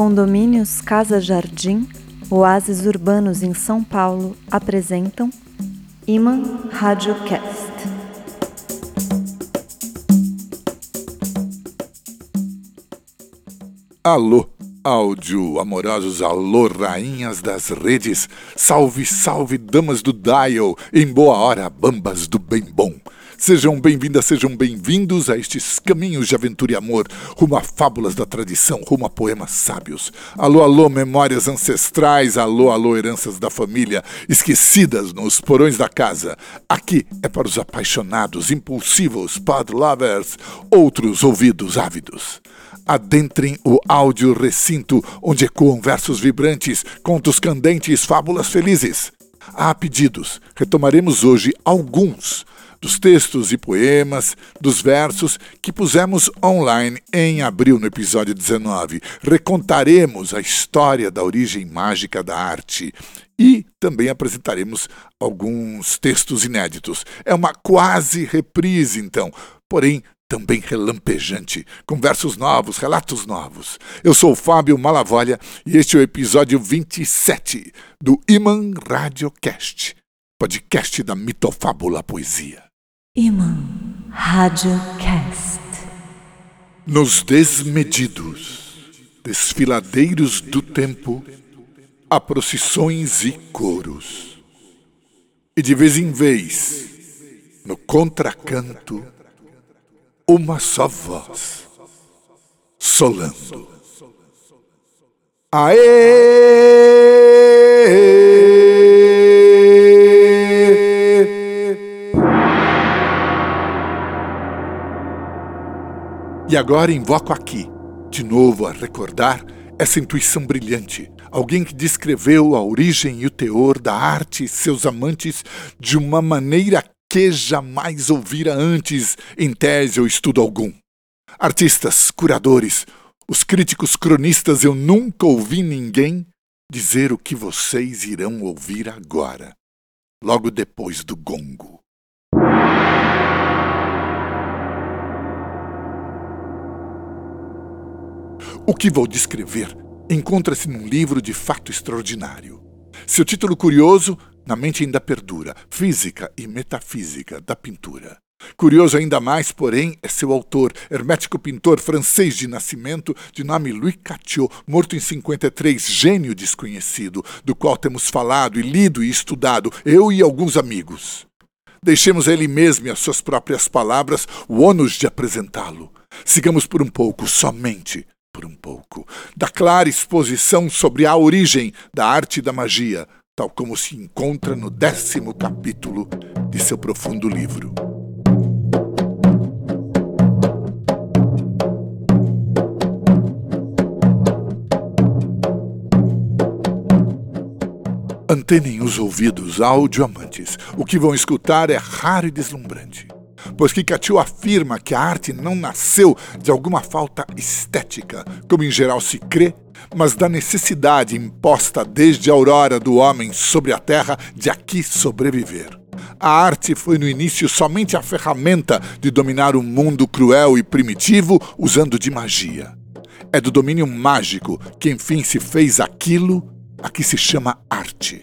Condomínios Casa Jardim, Oásis Urbanos em São Paulo apresentam Iman Radiocast. Alô, áudio amorosos, alô, rainhas das redes, salve, salve, damas do dial, em boa hora, bambas do bem bom. Sejam bem-vindas, sejam bem-vindos a estes caminhos de aventura e amor, rumo a fábulas da tradição, rumo a poemas sábios. Alô, alô, memórias ancestrais, alô, alô, heranças da família, esquecidas nos porões da casa. Aqui é para os apaixonados, impulsivos, pod lovers, outros ouvidos ávidos. Adentrem o áudio recinto onde ecoam versos vibrantes, contos candentes, fábulas felizes. Há pedidos, retomaremos hoje alguns dos textos e poemas, dos versos que pusemos online em abril no episódio 19. Recontaremos a história da origem mágica da arte e também apresentaremos alguns textos inéditos. É uma quase reprise, então, porém também relampejante, com versos novos, relatos novos. Eu sou Fábio Malavolha e este é o episódio 27 do Iman Radiocast, podcast da mitofábula poesia. Iman Radiocast. Nos desmedidos desfiladeiros do tempo, há procissões e coros. E de vez em vez, no contracanto, uma só voz, solando. Aê! E agora invoco aqui, de novo a recordar essa intuição brilhante, alguém que descreveu a origem e o teor da arte e seus amantes de uma maneira que jamais ouvira antes em tese ou estudo algum. Artistas, curadores, os críticos cronistas, eu nunca ouvi ninguém dizer o que vocês irão ouvir agora, logo depois do gongo. O que vou descrever encontra-se num livro de fato extraordinário. Seu título curioso na mente ainda perdura física e metafísica da pintura. Curioso ainda mais, porém, é seu autor, hermético pintor francês de nascimento, de nome Louis Catio, morto em 53, gênio desconhecido, do qual temos falado e lido e estudado, eu e alguns amigos. Deixemos a ele mesmo e as suas próprias palavras o ônus de apresentá-lo. Sigamos por um pouco, somente por um pouco, da clara exposição sobre a origem da arte da magia, tal como se encontra no décimo capítulo de seu profundo livro. Antenem os ouvidos audioamantes. O que vão escutar é raro e deslumbrante pois Kikachu afirma que a arte não nasceu de alguma falta estética, como em geral se crê, mas da necessidade imposta desde a aurora do homem sobre a terra de aqui sobreviver. A arte foi no início somente a ferramenta de dominar o um mundo cruel e primitivo usando de magia. É do domínio mágico que enfim se fez aquilo a que se chama arte.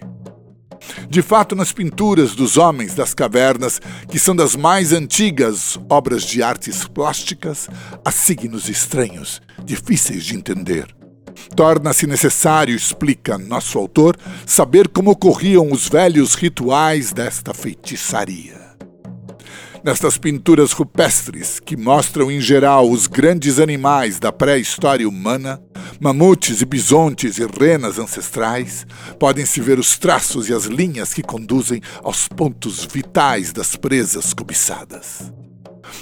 De fato, nas pinturas dos homens das cavernas, que são das mais antigas obras de artes plásticas, há signos estranhos, difíceis de entender. Torna-se necessário, explica nosso autor, saber como ocorriam os velhos rituais desta feitiçaria. Nestas pinturas rupestres, que mostram em geral os grandes animais da pré-história humana, mamutes e bisontes e renas ancestrais, podem-se ver os traços e as linhas que conduzem aos pontos vitais das presas cobiçadas.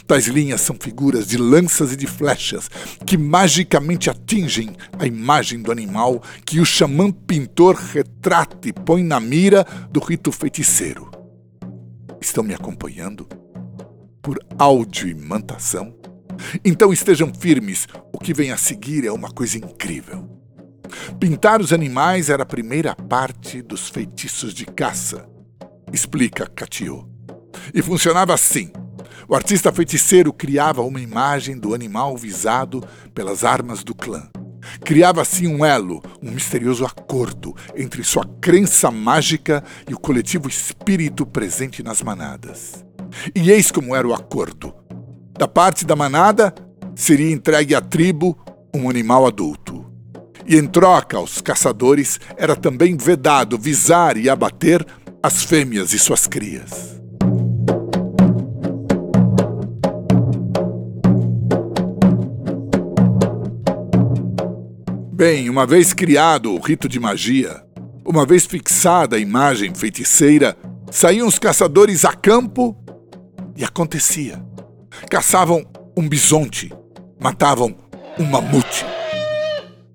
Tais linhas são figuras de lanças e de flechas que magicamente atingem a imagem do animal que o xamã pintor retrata e põe na mira do rito feiticeiro. Estão me acompanhando? Por áudio imantação? Então estejam firmes, o que vem a seguir é uma coisa incrível. Pintar os animais era a primeira parte dos feitiços de caça, explica Catio. E funcionava assim. O artista feiticeiro criava uma imagem do animal visado pelas armas do clã. Criava assim um elo, um misterioso acordo entre sua crença mágica e o coletivo espírito presente nas manadas. E eis como era o acordo: da parte da manada seria entregue à tribo um animal adulto. E em troca aos caçadores era também vedado visar e abater as fêmeas e suas crias. Bem, uma vez criado o rito de magia, uma vez fixada a imagem feiticeira, saíam os caçadores a campo e acontecia. Caçavam um bisonte, matavam um mamute.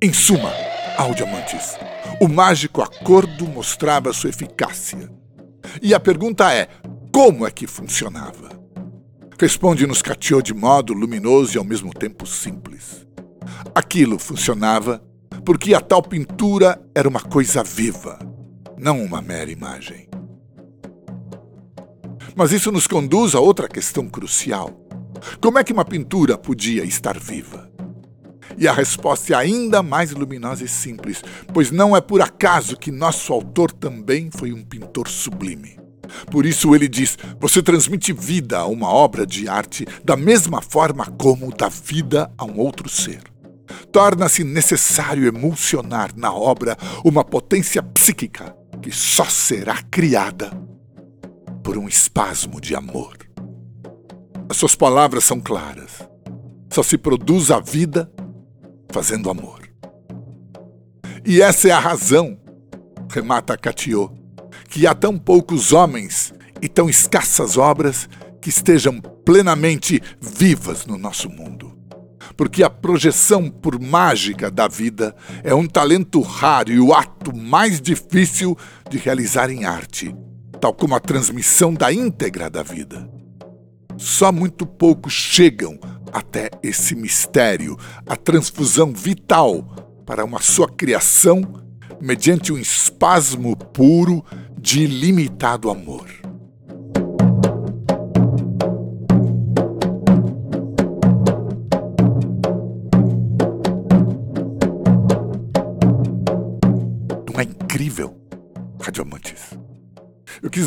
Em suma, ao diamantes, o mágico acordo mostrava sua eficácia. E a pergunta é: como é que funcionava? Responde-nos Catiô de modo luminoso e ao mesmo tempo simples. Aquilo funcionava porque a tal pintura era uma coisa viva, não uma mera imagem. Mas isso nos conduz a outra questão crucial. Como é que uma pintura podia estar viva? E a resposta é ainda mais luminosa e simples, pois não é por acaso que nosso autor também foi um pintor sublime. Por isso ele diz: você transmite vida a uma obra de arte da mesma forma como dá vida a um outro ser torna-se necessário emulsionar na obra uma potência psíquica que só será criada por um espasmo de amor. As suas palavras são claras. Só se produz a vida fazendo amor. E essa é a razão, remata Catiô, que há tão poucos homens e tão escassas obras que estejam plenamente vivas no nosso mundo porque a projeção por mágica da vida é um talento raro e o ato mais difícil de realizar em arte, tal como a transmissão da íntegra da vida. Só muito poucos chegam até esse mistério, a transfusão vital para uma sua criação mediante um espasmo puro de ilimitado amor.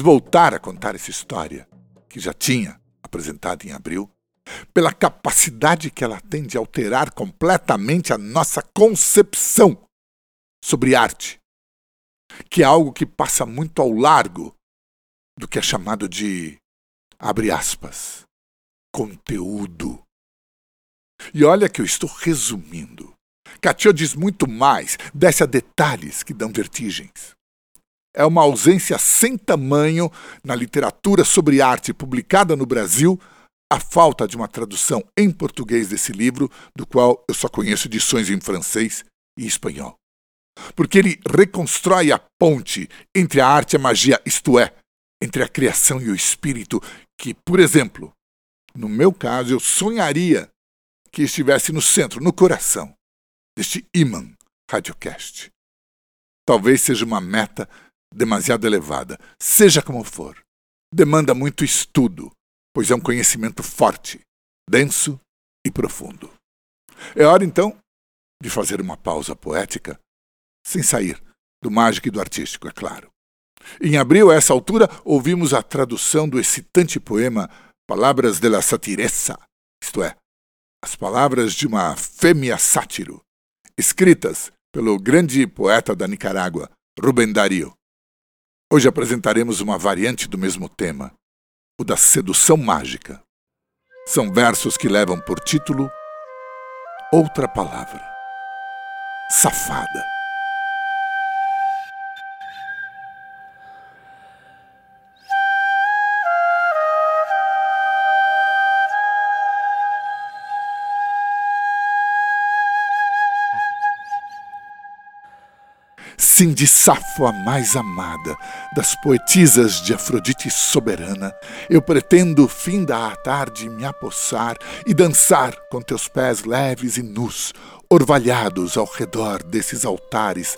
Voltar a contar essa história, que já tinha apresentado em abril, pela capacidade que ela tem de alterar completamente a nossa concepção sobre arte, que é algo que passa muito ao largo do que é chamado de, abre aspas, conteúdo. E olha que eu estou resumindo. Catiô diz muito mais, desce a detalhes que dão vertigens. É uma ausência sem tamanho na literatura sobre arte publicada no Brasil a falta de uma tradução em português desse livro, do qual eu só conheço edições em francês e espanhol. Porque ele reconstrói a ponte entre a arte e a magia, isto é, entre a criação e o espírito, que, por exemplo, no meu caso, eu sonharia que estivesse no centro, no coração deste imã Radiocast. Talvez seja uma meta demasiado elevada, seja como for. Demanda muito estudo, pois é um conhecimento forte, denso e profundo. É hora, então, de fazer uma pausa poética, sem sair do mágico e do artístico, é claro. Em abril, a essa altura, ouvimos a tradução do excitante poema Palavras de la Satiresa, isto é, as palavras de uma fêmea sátiro, escritas pelo grande poeta da Nicarágua, Rubem Dario. Hoje apresentaremos uma variante do mesmo tema, o da sedução mágica. São versos que levam por título Outra Palavra. Safada. De Safo, a mais amada, das poetisas de Afrodite soberana, eu pretendo, fim da tarde, me apossar e dançar com teus pés leves e nus, orvalhados ao redor desses altares,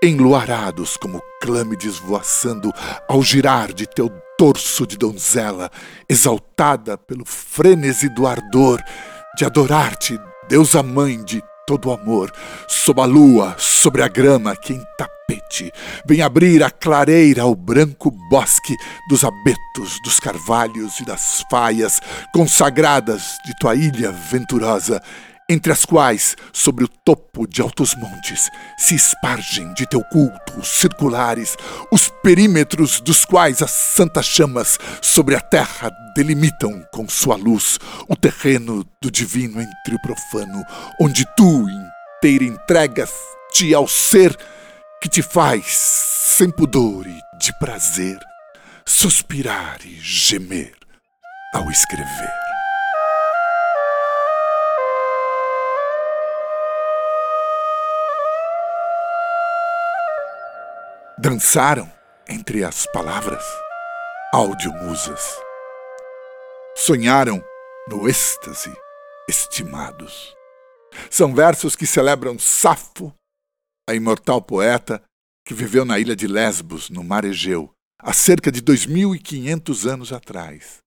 enluarados como clâmides voaçando ao girar de teu torso de donzela, exaltada pelo frênese do ardor de adorar-te, deusa mãe de todo amor, sob a lua, sobre a grama que em tapete vem abrir a clareira ao branco bosque dos abetos, dos carvalhos e das faias consagradas de tua ilha venturosa entre as quais, sobre o topo de altos montes, se espargem de teu culto circulares, os perímetros dos quais as santas chamas sobre a terra delimitam com sua luz o terreno do divino entre o profano, onde tu inteira entregas-te ao ser que te faz, sem pudor e de prazer, suspirar e gemer ao escrever. Dançaram entre as palavras audiomusas. Sonharam no êxtase, estimados. São versos que celebram Safo, a imortal poeta que viveu na ilha de Lesbos, no mar Egeu, há cerca de 2.500 anos atrás,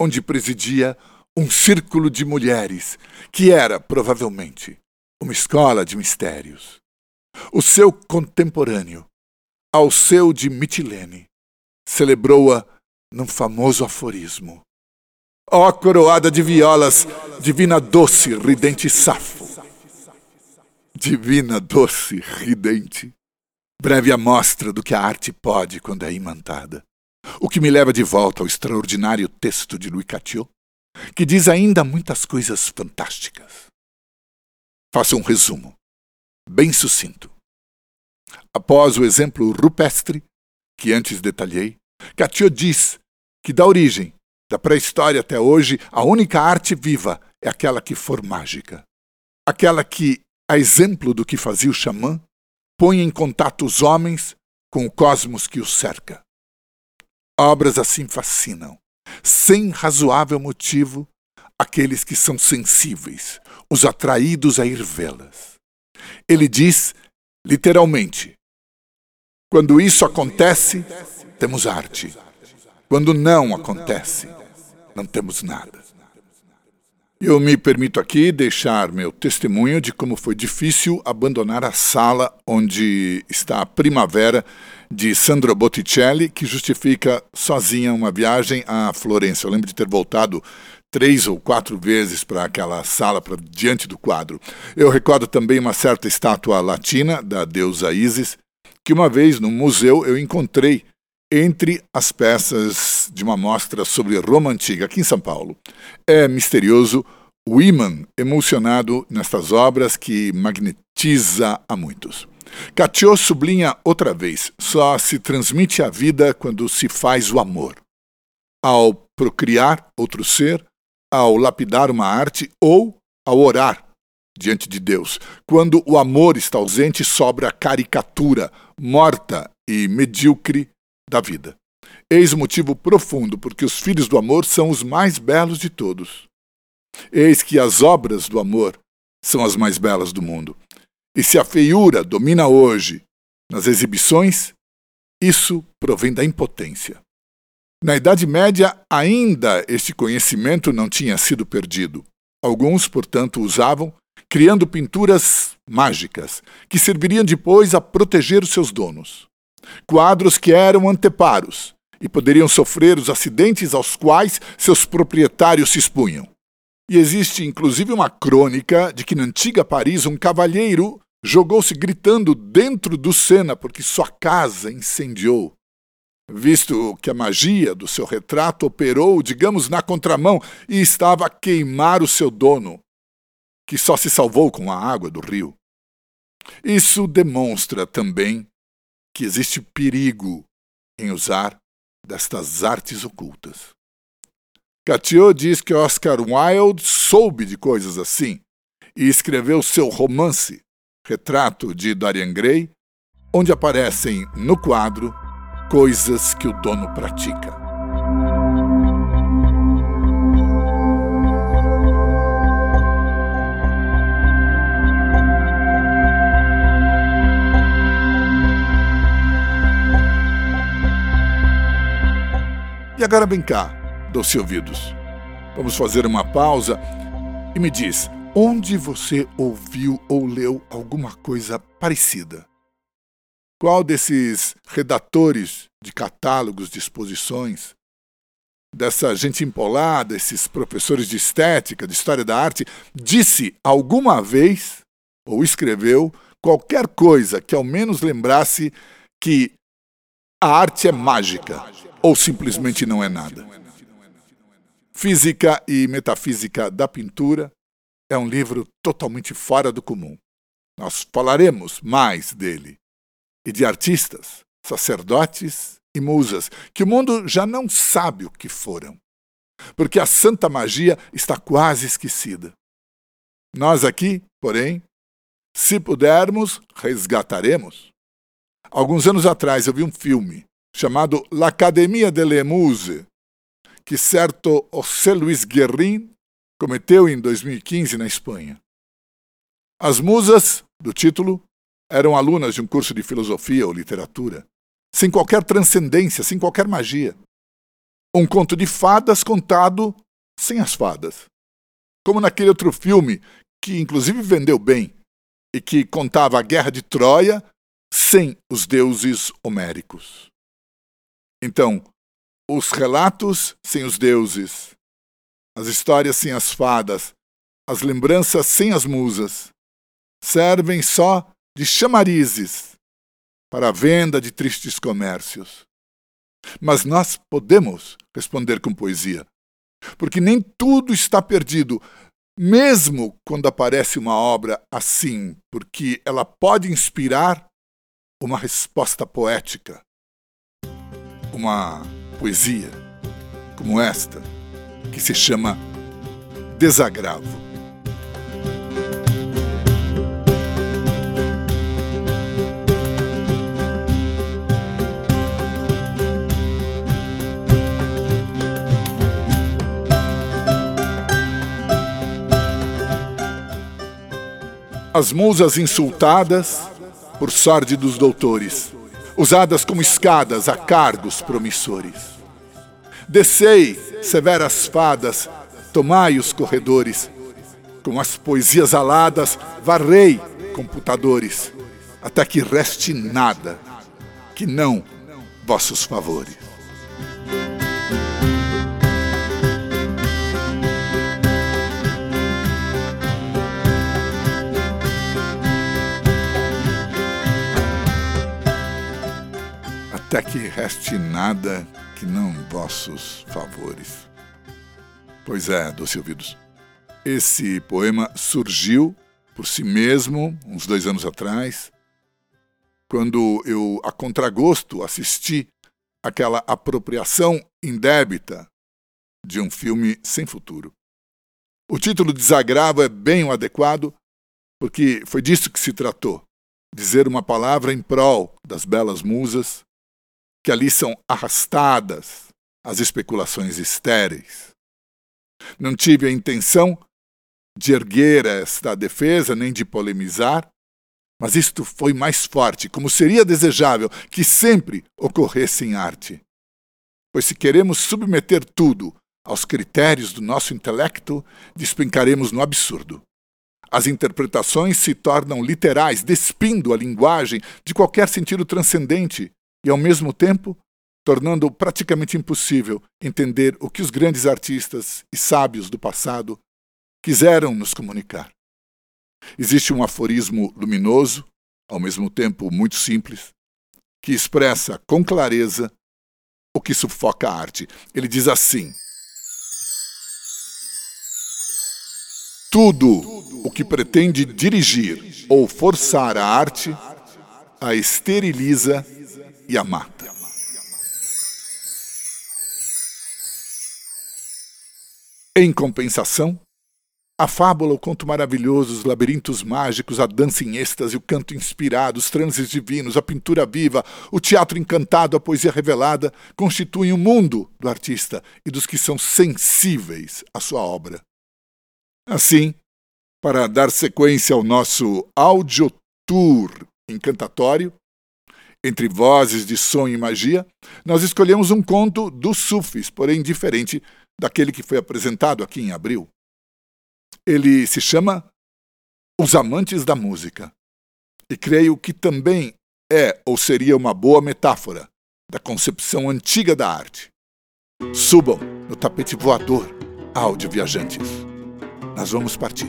onde presidia um círculo de mulheres que era, provavelmente, uma escola de mistérios. O seu contemporâneo, ao seu de Mitilene, celebrou-a num famoso aforismo. Ó oh, coroada de violas, divina doce, ridente safo. Divina doce, ridente. Breve amostra do que a arte pode quando é imantada. O que me leva de volta ao extraordinário texto de Louis Catiot, que diz ainda muitas coisas fantásticas. Faço um resumo, bem sucinto. Após o exemplo rupestre, que antes detalhei, Catiot diz que da origem, da pré-história até hoje, a única arte viva é aquela que for mágica. Aquela que, a exemplo do que fazia o xamã, põe em contato os homens com o cosmos que os cerca. Obras assim fascinam, sem razoável motivo, aqueles que são sensíveis, os atraídos a ir vê-las. Ele diz, literalmente, quando isso acontece, temos arte. Quando não acontece, não temos nada. Eu me permito aqui deixar meu testemunho de como foi difícil abandonar a sala onde está a Primavera de Sandro Botticelli, que justifica sozinha uma viagem à Florença. Eu lembro de ter voltado três ou quatro vezes para aquela sala, para diante do quadro. Eu recordo também uma certa estátua latina da deusa Isis, que uma vez no museu eu encontrei entre as peças de uma mostra sobre Roma Antiga aqui em São Paulo. É misterioso o emocionado nestas obras que magnetiza a muitos. Catiot sublinha outra vez: só se transmite a vida quando se faz o amor. Ao procriar outro ser, ao lapidar uma arte ou ao orar diante de Deus. Quando o amor está ausente, sobra a caricatura morta e medíocre da vida. Eis o motivo profundo porque os filhos do amor são os mais belos de todos. Eis que as obras do amor são as mais belas do mundo. E se a feiura domina hoje nas exibições, isso provém da impotência. Na Idade Média, ainda este conhecimento não tinha sido perdido. Alguns, portanto, usavam criando pinturas mágicas que serviriam depois a proteger os seus donos. Quadros que eram anteparos e poderiam sofrer os acidentes aos quais seus proprietários se expunham. E existe inclusive uma crônica de que na antiga Paris um cavalheiro jogou-se gritando dentro do Sena porque sua casa incendiou. Visto que a magia do seu retrato operou, digamos, na contramão e estava a queimar o seu dono, que só se salvou com a água do rio. Isso demonstra também que existe perigo em usar destas artes ocultas. Catiot diz que Oscar Wilde soube de coisas assim e escreveu seu romance, Retrato de Dorian Gray, onde aparecem no quadro coisas que o dono pratica. E agora vem cá, doce ouvidos. Vamos fazer uma pausa e me diz: onde você ouviu ou leu alguma coisa parecida? Qual desses redatores de catálogos de exposições, dessa gente empolada, esses professores de estética, de história da arte, disse alguma vez ou escreveu qualquer coisa que ao menos lembrasse que a arte é mágica ou simplesmente não é nada? Física e Metafísica da Pintura é um livro totalmente fora do comum. Nós falaremos mais dele e de artistas, sacerdotes e musas que o mundo já não sabe o que foram, porque a santa magia está quase esquecida. Nós aqui, porém, se pudermos, resgataremos. Alguns anos atrás eu vi um filme chamado L'Academia delle Muse, que certo José Luis Guerrin cometeu em 2015 na Espanha. As musas do título eram alunas de um curso de filosofia ou literatura, sem qualquer transcendência, sem qualquer magia. Um conto de fadas contado sem as fadas. Como naquele outro filme, que inclusive vendeu bem, e que contava a guerra de Troia sem os deuses homéricos. Então, os relatos sem os deuses, as histórias sem as fadas, as lembranças sem as musas, servem só de chamarizes para a venda de tristes comércios. Mas nós podemos responder com poesia, porque nem tudo está perdido, mesmo quando aparece uma obra assim, porque ela pode inspirar uma resposta poética, uma poesia como esta, que se chama Desagravo. As musas insultadas por sórdidos doutores usadas como escadas a cargos promissores. Descei, severas fadas, tomai os corredores, com as poesias aladas, varrei computadores, até que reste nada, que não vossos favores. Até que reste nada que não vossos favores. Pois é, doce ouvidos, esse poema surgiu por si mesmo uns dois anos atrás, quando eu, a contragosto, assisti aquela apropriação indébita de um filme sem futuro. O título Desagravo é bem o adequado, porque foi disso que se tratou: dizer uma palavra em prol das belas musas que ali são arrastadas as especulações estéreis. Não tive a intenção de erguer esta defesa nem de polemizar, mas isto foi mais forte, como seria desejável que sempre ocorresse em arte. Pois se queremos submeter tudo aos critérios do nosso intelecto, despencaremos no absurdo. As interpretações se tornam literais, despindo a linguagem de qualquer sentido transcendente e, ao mesmo tempo, tornando praticamente impossível entender o que os grandes artistas e sábios do passado quiseram nos comunicar. Existe um aforismo luminoso, ao mesmo tempo muito simples, que expressa com clareza o que sufoca a arte. Ele diz assim: Tudo o que pretende dirigir ou forçar a arte a esteriliza e a mata. Em compensação, a fábula, o conto maravilhoso, os labirintos mágicos, a dança em êxtase, o canto inspirado, os transes divinos, a pintura viva, o teatro encantado, a poesia revelada, constituem o mundo do artista e dos que são sensíveis à sua obra. Assim, para dar sequência ao nosso audio tour encantatório, entre vozes de sonho e magia, nós escolhemos um conto dos sufis, porém diferente daquele que foi apresentado aqui em abril. Ele se chama Os Amantes da Música. E creio que também é ou seria uma boa metáfora da concepção antiga da arte. Subam no tapete voador, áudio viajantes. Nós vamos partir.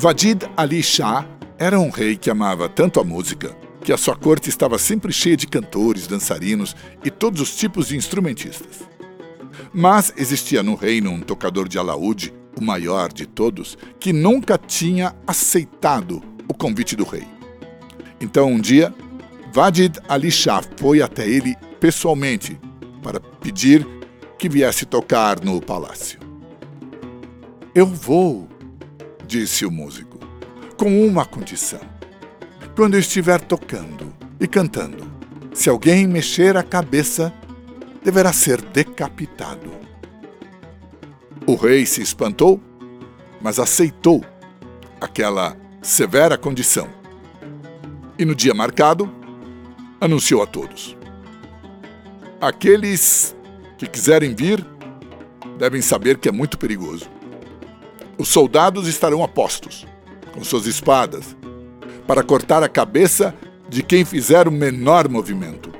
Vadid Ali Shah era um rei que amava tanto a música que a sua corte estava sempre cheia de cantores, dançarinos e todos os tipos de instrumentistas. Mas existia no reino um tocador de alaúde, o maior de todos, que nunca tinha aceitado o convite do rei. Então um dia, Vadid Ali Shah foi até ele pessoalmente para pedir que viesse tocar no palácio. Eu vou, disse o músico, com uma condição. Quando estiver tocando e cantando, se alguém mexer a cabeça, deverá ser decapitado. O rei se espantou, mas aceitou aquela severa condição. E no dia marcado, anunciou a todos: Aqueles que quiserem vir devem saber que é muito perigoso. Os soldados estarão a postos, com suas espadas, para cortar a cabeça de quem fizer o menor movimento.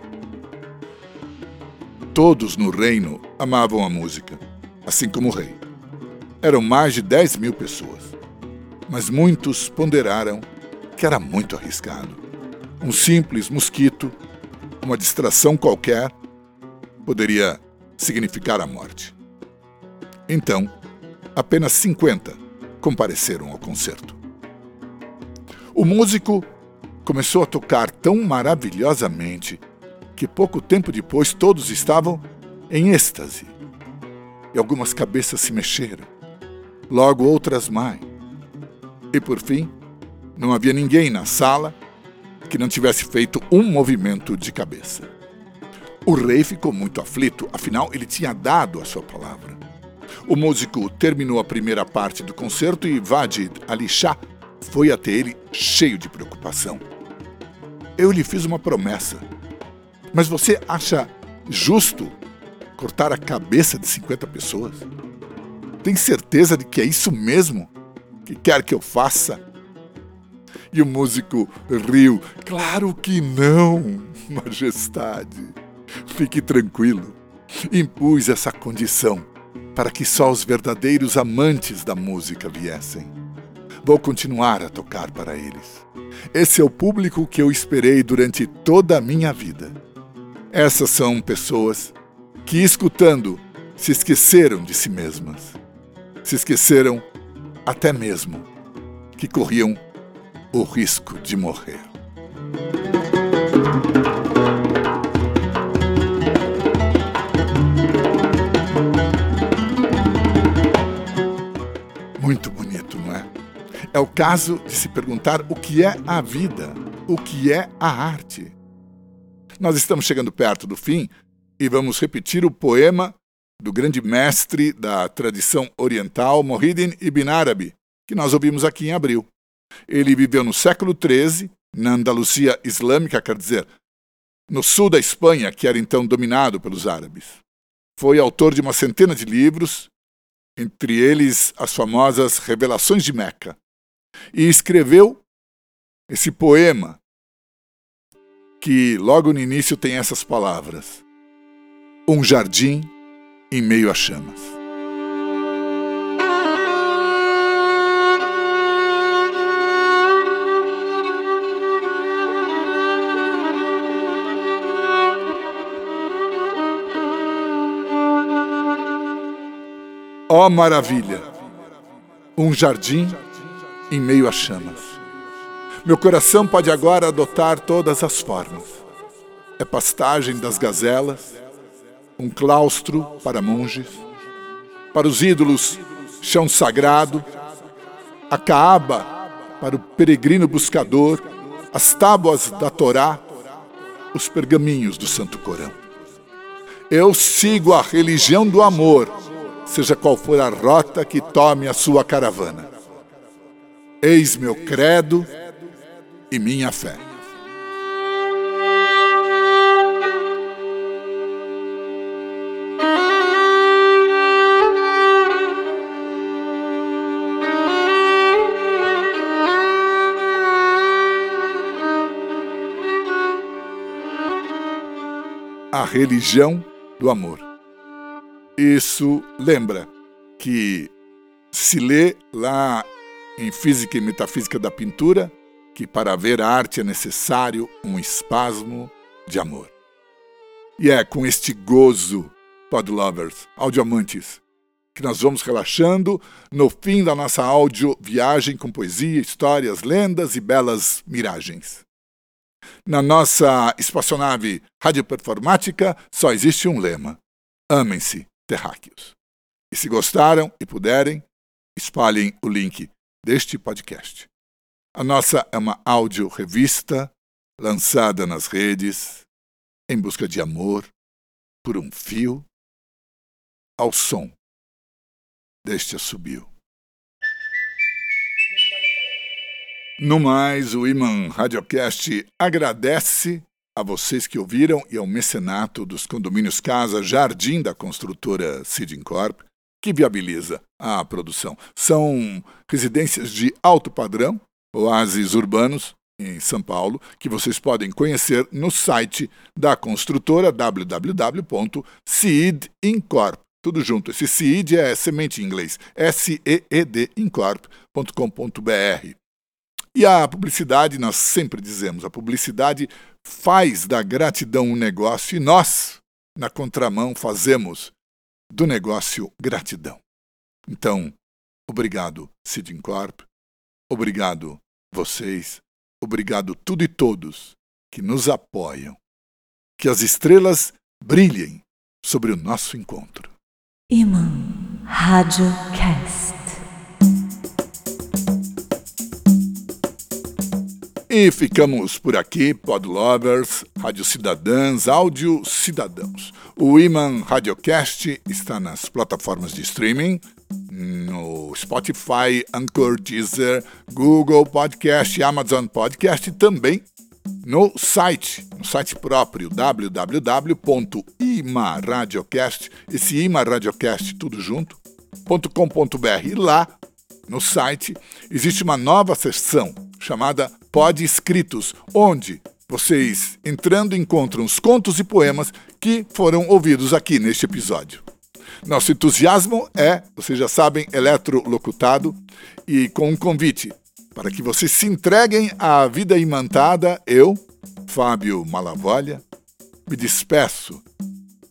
Todos no reino amavam a música, assim como o rei. Eram mais de 10 mil pessoas, mas muitos ponderaram que era muito arriscado. Um simples mosquito, uma distração qualquer, poderia significar a morte. Então, apenas 50 compareceram ao concerto. O músico começou a tocar tão maravilhosamente que pouco tempo depois todos estavam em êxtase. E algumas cabeças se mexeram, logo outras mais. E por fim, não havia ninguém na sala que não tivesse feito um movimento de cabeça. O rei ficou muito aflito, afinal ele tinha dado a sua palavra. O músico terminou a primeira parte do concerto e Vadid Ali Shah foi até ele cheio de preocupação. Eu lhe fiz uma promessa. Mas você acha justo cortar a cabeça de 50 pessoas? Tem certeza de que é isso mesmo que quer que eu faça? E o músico riu. Claro que não, majestade. Fique tranquilo. Impus essa condição para que só os verdadeiros amantes da música viessem. Vou continuar a tocar para eles. Esse é o público que eu esperei durante toda a minha vida. Essas são pessoas que, escutando, se esqueceram de si mesmas. Se esqueceram até mesmo que corriam o risco de morrer. É o caso de se perguntar o que é a vida, o que é a arte. Nós estamos chegando perto do fim e vamos repetir o poema do grande mestre da tradição oriental, Mohidin Ibn Arabi, que nós ouvimos aqui em abril. Ele viveu no século XIII, na Andalucia islâmica, quer dizer, no sul da Espanha, que era então dominado pelos árabes. Foi autor de uma centena de livros entre eles as famosas Revelações de Meca, e escreveu esse poema que logo no início tem essas palavras: Um jardim em meio a chamas. Ó oh, maravilha! Um jardim em meio a chamas. Meu coração pode agora adotar todas as formas. É pastagem das gazelas, um claustro para monges, para os ídolos, chão sagrado, a caaba para o peregrino buscador, as tábuas da Torá, os pergaminhos do Santo Corão. Eu sigo a religião do amor, seja qual for a rota que tome a sua caravana. Eis meu credo e minha fé. A religião do amor. Isso lembra que se lê lá em Física e Metafísica da Pintura que para ver a arte é necessário um espasmo de amor. E é com este gozo, Pod Lovers, audioamantes, que nós vamos relaxando no fim da nossa áudio viagem com poesia, histórias, lendas e belas miragens. Na nossa espaçonave radioperformática só existe um lema: amem-se, terráqueos. E se gostaram e puderem, espalhem o link deste podcast. A nossa é uma áudio revista lançada nas redes em busca de amor por um fio ao som deste assobio. No mais, o Iman Radiocast agradece a vocês que ouviram e ao mecenato dos condomínios Casa Jardim da construtora Sidincorp, que viabiliza a produção. São residências de alto padrão oásis urbanos em São Paulo, que vocês podem conhecer no site da construtora www.seedincorp. Tudo junto. Esse seed é semente em inglês. S-E-E-D incorp.com.br. E a publicidade, nós sempre dizemos, a publicidade faz da gratidão um negócio e nós, na contramão, fazemos do negócio gratidão. Então, obrigado, Sidincorp. Obrigado, vocês. Obrigado, tudo e todos que nos apoiam. Que as estrelas brilhem sobre o nosso encontro. Iman Rádio Cast. E ficamos por aqui, Podlovers, Rádio Cidadãs, Áudio Cidadãos. O Iman Radiocast está nas plataformas de streaming, no Spotify, Anchor, Deezer, Google Podcast, Amazon Podcast e também no site, no site próprio www.imaradiocast, esse imaradiocast tudo junto, .com.br. Lá no site existe uma nova seção chamada Pod Escritos, onde vocês entrando encontram os contos e poemas que foram ouvidos aqui neste episódio. Nosso entusiasmo é, vocês já sabem, eletrolocutado e com um convite para que vocês se entreguem à vida imantada, eu, Fábio Malavolha, me despeço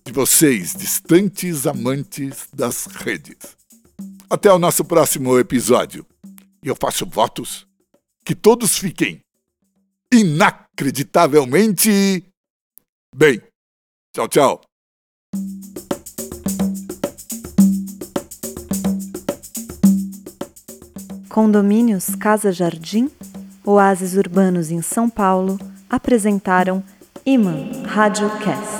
de vocês, distantes amantes das redes. Até o nosso próximo episódio. E eu faço votos que todos fiquem inacreditavelmente bem. Tchau, tchau. Condomínios Casa Jardim, oásis urbanos em São Paulo, apresentaram Iman Radiocast.